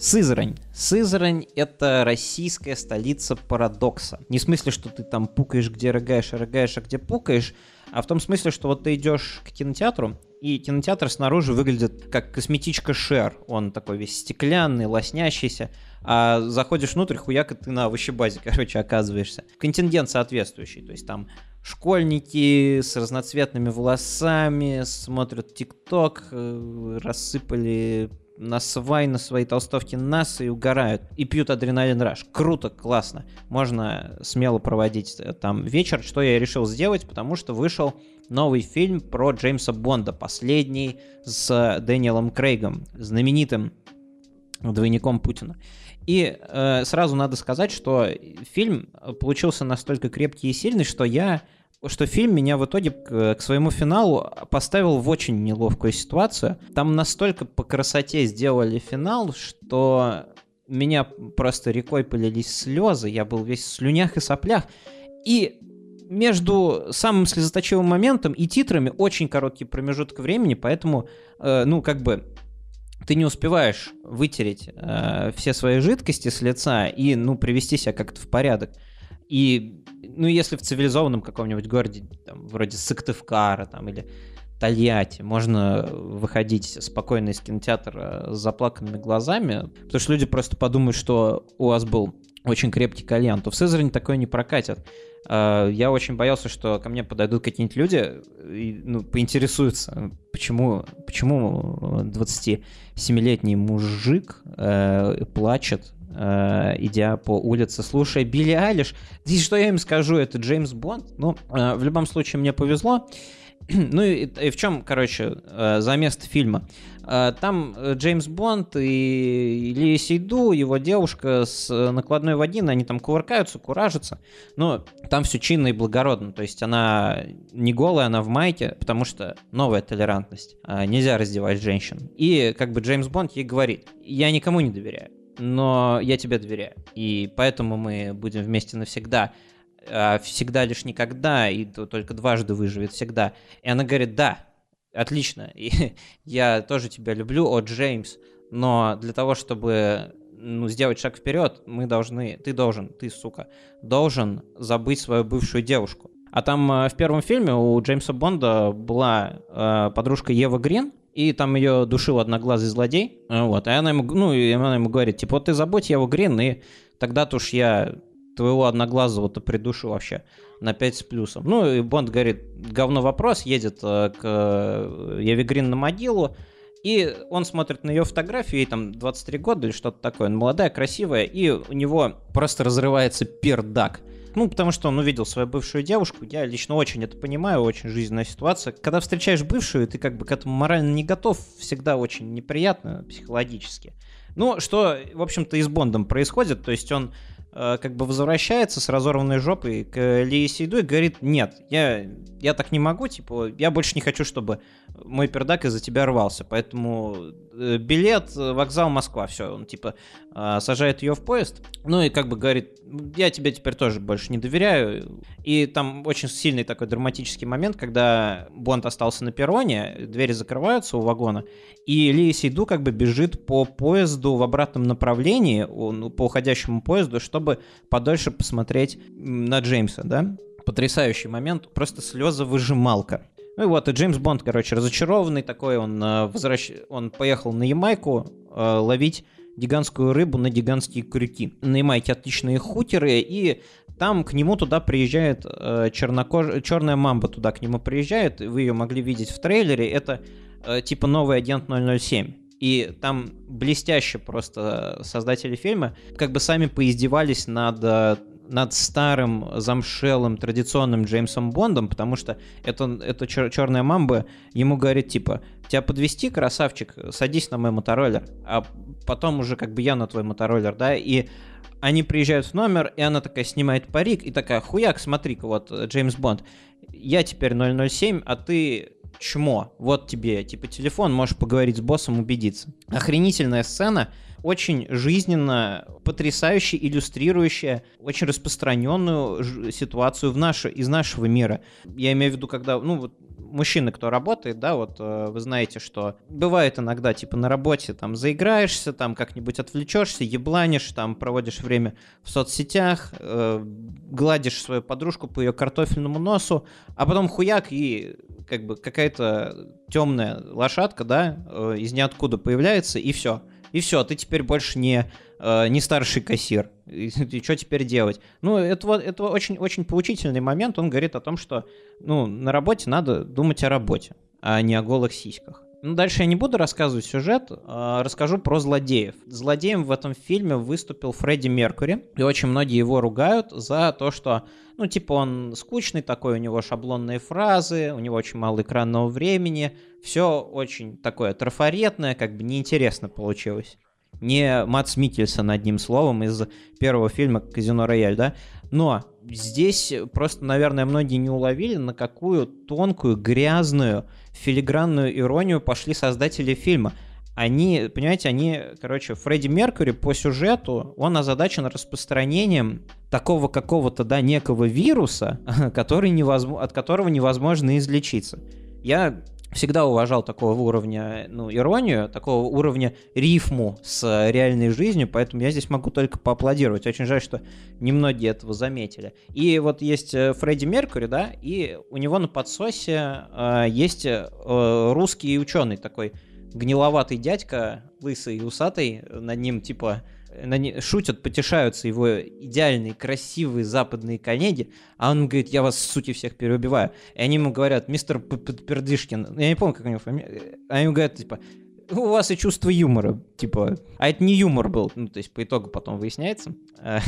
Сызрань. Сызрань — это российская столица парадокса. Не в смысле, что ты там пукаешь, где рыгаешь, а рыгаешь, а где пукаешь, а в том смысле, что вот ты идешь к кинотеатру, и кинотеатр снаружи выглядит как косметичка Шер. Он такой весь стеклянный, лоснящийся. А заходишь внутрь, хуяк, и ты на овощебазе, короче, оказываешься. Контингент соответствующий. То есть там школьники с разноцветными волосами смотрят ТикТок, э, рассыпали на свай, на свои толстовки нас и угорают. И пьют адреналин раш. Круто, классно. Можно смело проводить э, там вечер, что я решил сделать, потому что вышел новый фильм про Джеймса Бонда, последний с Дэниелом Крейгом, знаменитым двойником Путина. И э, сразу надо сказать, что фильм получился настолько крепкий и сильный, что я что фильм меня в итоге к, к своему финалу поставил в очень неловкую ситуацию. Там настолько по красоте сделали финал, что меня просто рекой полились слезы, я был весь в слюнях и соплях. И между самым слезоточивым моментом и титрами очень короткий промежуток времени, поэтому, э, ну, как бы, ты не успеваешь вытереть э, все свои жидкости с лица и, ну, привести себя как-то в порядок. И, ну, если в цивилизованном каком-нибудь городе, там, вроде Сыктывкара, там, или Тольятти, можно выходить спокойно из кинотеатра с заплаканными глазами, потому что люди просто подумают, что у вас был очень крепкий кальян, то в Сызрани такое не прокатят. А, я очень боялся, что ко мне подойдут какие-нибудь люди и ну, поинтересуются, почему, почему 27-летний мужик э, плачет э, идя по улице, слушая Билли Айлиш. Здесь что я им скажу, это Джеймс Бонд. Ну, э, в любом случае, мне повезло. ну и, и в чем, короче, э, замес фильма? Э, там э, Джеймс Бонд и Ли Сейду, его девушка с накладной вагиной, они там кувыркаются, куражатся. Но там все чинно и благородно. То есть она не голая, она в майке, потому что новая толерантность. Нельзя раздевать женщин. И как бы Джеймс Бонд ей говорит, я никому не доверяю но я тебе доверяю. И поэтому мы будем вместе навсегда. А всегда лишь никогда, и только дважды выживет всегда. И она говорит, да, отлично, и я тоже тебя люблю, о, Джеймс, но для того, чтобы ну, сделать шаг вперед, мы должны, ты должен, ты, сука, должен забыть свою бывшую девушку. А там э, в первом фильме у Джеймса Бонда была э, подружка Ева Грин, и там ее душил одноглазый злодей, вот, и она ему, ну, и она ему говорит, типа, вот ты забудь Еву Грин, и тогда-то уж я твоего одноглазого-то придушу вообще на 5 с плюсом. Ну, и Бонд говорит, говно вопрос, едет э, к э, Еве Грин на могилу, и он смотрит на ее фотографию, ей там 23 года или что-то такое, она молодая, красивая, и у него просто разрывается пердак. Ну, потому что он увидел свою бывшую девушку. Я лично очень это понимаю, очень жизненная ситуация. Когда встречаешь бывшую, ты как бы к этому морально не готов, всегда очень неприятно психологически. Ну, что, в общем-то, и с Бондом происходит. То есть он как бы возвращается с разорванной жопой к Ли Сейду и говорит, нет, я, я так не могу, типа, я больше не хочу, чтобы мой пердак из-за тебя рвался, поэтому э, билет, вокзал Москва, все, он типа э, сажает ее в поезд, ну и как бы говорит, я тебе теперь тоже больше не доверяю, и там очень сильный такой драматический момент, когда Бонд остался на перроне, двери закрываются у вагона, и Ли Сейду как бы бежит по поезду в обратном направлении, по уходящему поезду, чтобы подольше посмотреть на Джеймса, да, потрясающий момент, просто слеза выжималка. Ну и вот, и Джеймс Бонд, короче, разочарованный такой, он, э, возвращ... он поехал на Ямайку э, ловить гигантскую рыбу на гигантские крюки. На Ямайке отличные хутеры, и там к нему туда приезжает э, чернокож... черная мамба туда к нему приезжает, вы ее могли видеть в трейлере, это э, типа новый агент 007. И там блестяще просто создатели фильма как бы сами поиздевались над э, над старым замшелым традиционным Джеймсом Бондом, потому что это, это чер- черная мамба ему говорит, типа, тебя подвести, красавчик, садись на мой мотороллер, а потом уже как бы я на твой мотороллер, да, и они приезжают в номер, и она такая снимает парик, и такая, хуяк, смотри-ка, вот Джеймс Бонд, я теперь 007, а ты чмо, вот тебе, типа, телефон, можешь поговорить с боссом, убедиться. Охренительная сцена, очень жизненно, потрясающе иллюстрирующая очень распространенную ситуацию в наше, из нашего мира. Я имею в виду, когда, ну, вот мужчины, кто работает, да, вот э, вы знаете, что бывает иногда, типа, на работе там заиграешься, там как-нибудь отвлечешься, ебланишь, там проводишь время в соцсетях, э, гладишь свою подружку по ее картофельному носу, а потом хуяк и как бы какая-то темная лошадка, да, э, из ниоткуда появляется, и все. И все, ты теперь больше не, э, не старший кассир. И, и что теперь делать? Ну, это, вот, это очень, очень поучительный момент. Он говорит о том, что ну, на работе надо думать о работе, а не о голых сиськах. Ну, дальше я не буду рассказывать сюжет, а расскажу про злодеев. Злодеем в этом фильме выступил Фредди Меркури, и очень многие его ругают за то, что, ну, типа, он скучный такой, у него шаблонные фразы, у него очень мало экранного времени, все очень такое трафаретное, как бы неинтересно получилось. Не Матс Микельсон одним словом из первого фильма «Казино Рояль», да? Но здесь просто, наверное, многие не уловили, на какую тонкую, грязную, филигранную иронию пошли создатели фильма. Они, понимаете, они, короче, Фредди Меркьюри по сюжету, он озадачен распространением такого какого-то, да, некого вируса, который невозможно, от которого невозможно излечиться. Я всегда уважал такого уровня ну, иронию, такого уровня рифму с реальной жизнью, поэтому я здесь могу только поаплодировать. Очень жаль, что немногие этого заметили. И вот есть э, Фредди Меркури, да, и у него на подсосе э, есть э, русский ученый такой гниловатый дядька, лысый и усатый, над ним типа шутят, потешаются его идеальные, красивые западные коллеги, а он говорит, я вас, сути, всех переубиваю. И они ему говорят, мистер Пердышкин, я не помню, как у него фамилия, они ему говорят, типа, у вас и чувство юмора, типа, а это не юмор был, ну, то есть по итогу потом выясняется.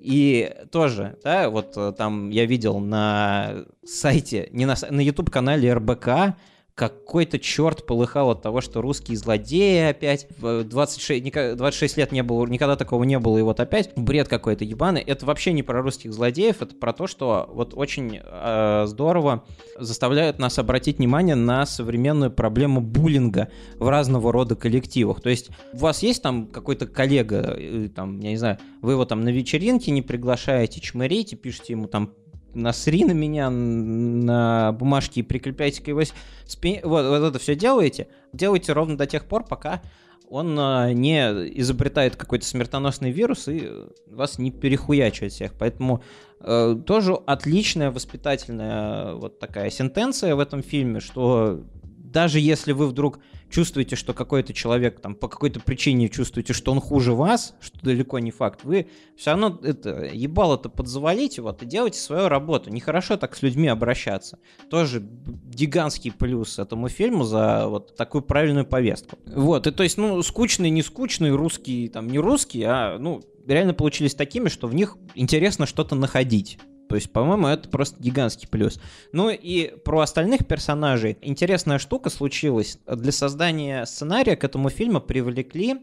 И тоже, да, вот э, там я видел на сайте, не на, на YouTube-канале РБК, какой-то черт полыхал от того, что русские злодеи опять. 26, 26 лет не было, никогда такого не было, и вот опять бред какой-то ебаный. Это вообще не про русских злодеев, это про то, что вот очень э, здорово заставляют нас обратить внимание на современную проблему буллинга в разного рода коллективах. То есть у вас есть там какой-то коллега, э, там, я не знаю, вы его там на вечеринке не приглашаете, чмырите, пишете ему там насри на меня на бумажке и прикрепляйте к его спине. Вот, вот это все делаете. Делайте ровно до тех пор, пока он а, не изобретает какой-то смертоносный вирус и вас не перехуячивает всех. Поэтому э, тоже отличная воспитательная вот такая сентенция в этом фильме, что даже если вы вдруг чувствуете, что какой-то человек там по какой-то причине чувствуете, что он хуже вас, что далеко не факт, вы все равно это ебало-то подзавалите вот и делайте свою работу. Нехорошо так с людьми обращаться. Тоже гигантский плюс этому фильму за вот такую правильную повестку. Вот, и то есть, ну, скучный, не скучный, русский, там, не русский, а, ну, реально получились такими, что в них интересно что-то находить. То есть, по-моему, это просто гигантский плюс. Ну и про остальных персонажей. Интересная штука случилась. Для создания сценария к этому фильму привлекли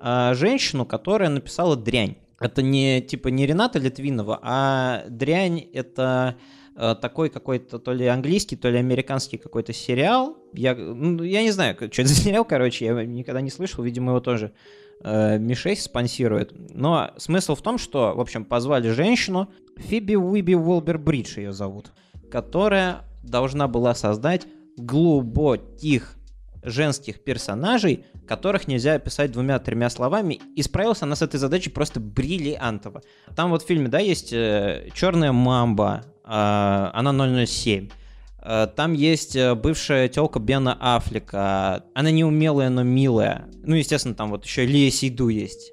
э, женщину, которая написала «Дрянь». Это не типа не Рената Литвинова, а «Дрянь» — это такой какой-то то ли английский, то ли американский какой-то сериал. Я, ну, я не знаю, что это за сериал, короче, я никогда не слышал, видимо, его тоже э, Ми-6 спонсирует. Но смысл в том, что, в общем, позвали женщину, Фиби Уиби Уолбер-Бридж ее зовут, которая должна была создать глубоких женских персонажей, которых нельзя описать двумя-тремя словами, и справилась она с этой задачей просто бриллиантово. Там вот в фильме, да, есть э, «Черная мамба», э, она 007, Э, там есть э, бывшая телка Бена Аффлека. Она неумелая, но милая. Ну, естественно, там вот еще Лия Сейду есть.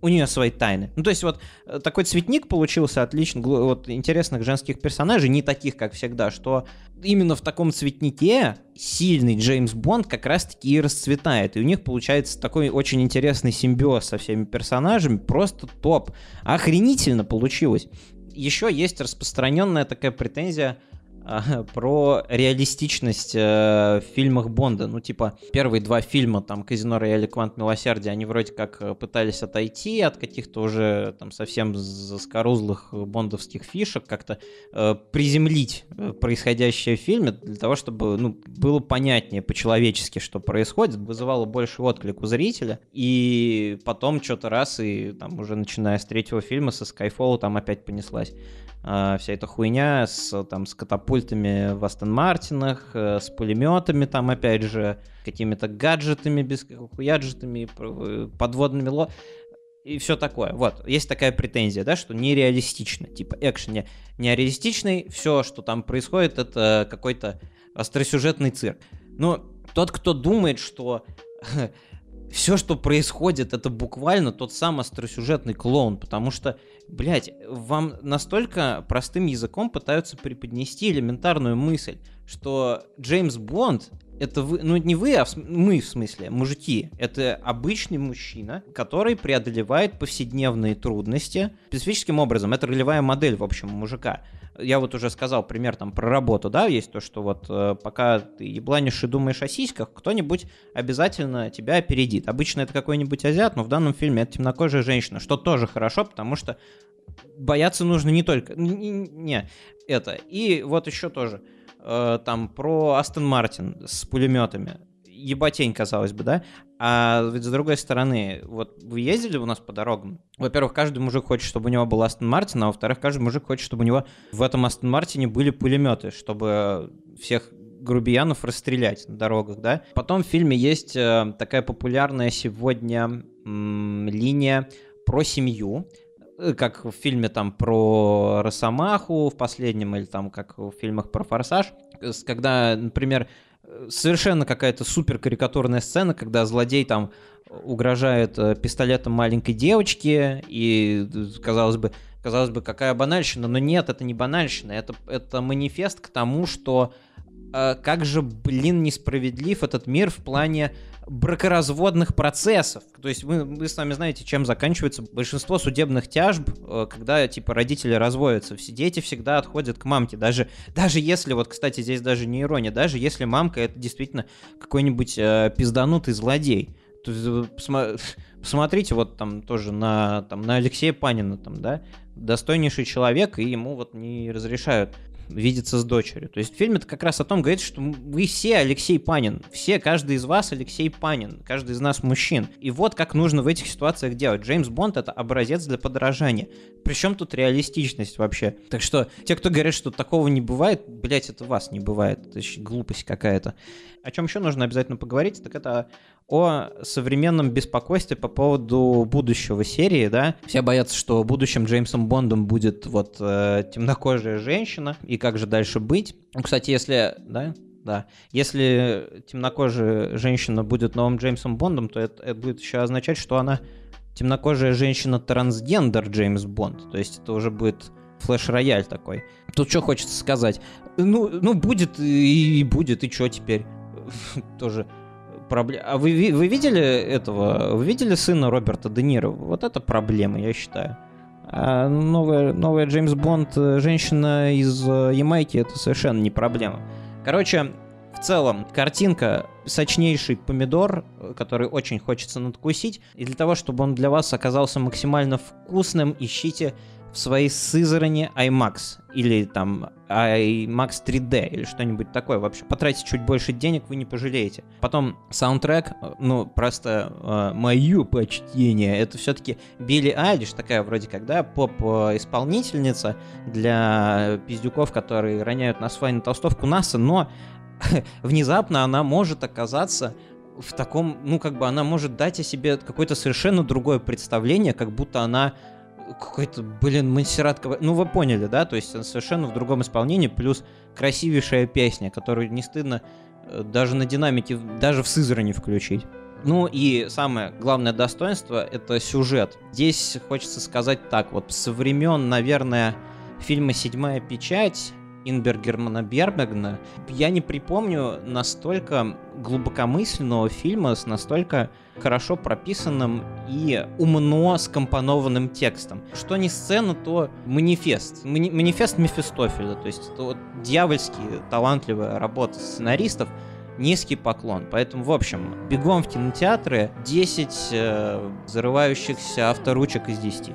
У нее свои тайны. Ну, то есть вот э, такой цветник получился отлично, вот интересных женских персонажей, не таких, как всегда, что именно в таком цветнике сильный Джеймс Бонд как раз-таки и расцветает. И у них получается такой очень интересный симбиоз со всеми персонажами, просто топ. Охренительно получилось. Еще есть распространенная такая претензия про реалистичность э, в фильмах Бонда. Ну, типа, первые два фильма, там, «Казино Рояль» и «Квант Милосердия», они вроде как э, пытались отойти от каких-то уже там совсем заскорузлых бондовских фишек, как-то э, приземлить э, происходящее в фильме для того, чтобы, ну, было понятнее по-человечески, что происходит, вызывало больше отклик у зрителя. И потом что-то раз, и там уже начиная с третьего фильма, со Skyfall, там опять понеслась вся эта хуйня с, там, с катапультами в Астон Мартинах, э, с пулеметами там, опять же, какими-то гаджетами, без хуяджетами, подводными ло и все такое. Вот, есть такая претензия, да, что нереалистично. Типа, экшен не, нереалистичный, все, что там происходит, это какой-то остросюжетный цирк. Но тот, кто думает, что все, что происходит, это буквально тот самый остросюжетный клоун, потому что, блядь, вам настолько простым языком пытаются преподнести элементарную мысль, что Джеймс Бонд это вы, ну не вы, а в, мы в смысле, мужики. Это обычный мужчина, который преодолевает повседневные трудности специфическим образом. Это ролевая модель, в общем, мужика. Я вот уже сказал пример там про работу, да, есть то, что вот э, пока ты ебланишь и думаешь о сиськах, кто-нибудь обязательно тебя опередит. Обычно это какой-нибудь азиат, но в данном фильме это темнокожая женщина, что тоже хорошо, потому что бояться нужно не только... Не, не это. И вот еще тоже э, там про Астон Мартин с пулеметами. Еботень, казалось бы, да? А ведь с другой стороны, вот вы ездили у нас по дорогам? Во-первых, каждый мужик хочет, чтобы у него был Астон Мартин, а во-вторых, каждый мужик хочет, чтобы у него в этом Астон Мартине были пулеметы, чтобы всех грубиянов расстрелять на дорогах, да. Потом в фильме есть э, такая популярная сегодня м, линия про семью, как в фильме там про Росомаху в последнем, или там как в фильмах про Форсаж, когда, например, совершенно какая-то супер карикатурная сцена, когда злодей там угрожает э, пистолетом маленькой девочке, и, казалось бы, казалось бы, какая банальщина, но нет, это не банальщина, это, это манифест к тому, что э, как же, блин, несправедлив этот мир в плане бракоразводных процессов. То есть вы, вы с вами знаете, чем заканчивается большинство судебных тяжб, э, когда типа родители разводятся. Все дети всегда отходят к мамке. Даже, даже если, вот, кстати, здесь даже не ирония, даже если мамка это действительно какой-нибудь э, пизданутый злодей. То есть, э, посмотрите вот там тоже на, там, на Алексея Панина, там, да, достойнейший человек, и ему вот не разрешают видеться с дочерью. То есть фильм это как раз о том говорит, что вы все Алексей Панин. Все, каждый из вас Алексей Панин. Каждый из нас мужчин. И вот как нужно в этих ситуациях делать. Джеймс Бонд это образец для подражания. Причем тут реалистичность вообще. Так что те, кто говорят, что такого не бывает, блять, это вас не бывает. Это глупость какая-то. О чем еще нужно обязательно поговорить, так это о современном беспокойстве по поводу будущего серии, да. Все боятся, что будущим Джеймсом Бондом будет вот э, темнокожая женщина, и как же дальше быть. Ну, кстати, если, да, да. Если темнокожая женщина будет новым Джеймсом Бондом, то это, это будет еще означать, что она темнокожая женщина-трансгендер Джеймс Бонд. То есть это уже будет флеш-рояль такой. Тут что хочется сказать? Ну, ну будет и, и будет, и что теперь? Тоже проблема. А вы, вы видели этого? Вы видели сына Роберта Де Ниро? Вот это проблема, я считаю. А новая, новая Джеймс Бонд, э, женщина из э, Ямайки, это совершенно не проблема. Короче, в целом, картинка сочнейший помидор, который очень хочется надкусить. И для того, чтобы он для вас оказался максимально вкусным, ищите в своей Сызрани IMAX или там IMAX 3D или что-нибудь такое. Вообще, потратите чуть больше денег, вы не пожалеете. Потом саундтрек, ну, просто э, мое почтение, это все-таки Билли Айлиш, такая вроде как, да, поп-исполнительница для пиздюков, которые роняют на свай на толстовку НАСА, но внезапно она может оказаться в таком, ну, как бы она может дать о себе какое-то совершенно другое представление, как будто она какой-то, блин, Монсеррат Ну, вы поняли, да? То есть совершенно в другом исполнении, плюс красивейшая песня, которую не стыдно э, даже на динамике, даже в Сызрани включить. Ну и самое главное достоинство — это сюжет. Здесь хочется сказать так, вот со времен, наверное, фильма «Седьмая печать» Инбергермана Бербегна, я не припомню настолько глубокомысленного фильма с настолько хорошо прописанным и умно скомпонованным текстом. Что не сцена, то манифест. Мани манифест Мефистофеля, то есть это вот дьявольски талантливая работа сценаристов, низкий поклон. Поэтому, в общем, бегом в кинотеатры 10 э, взрывающихся авторучек из 10.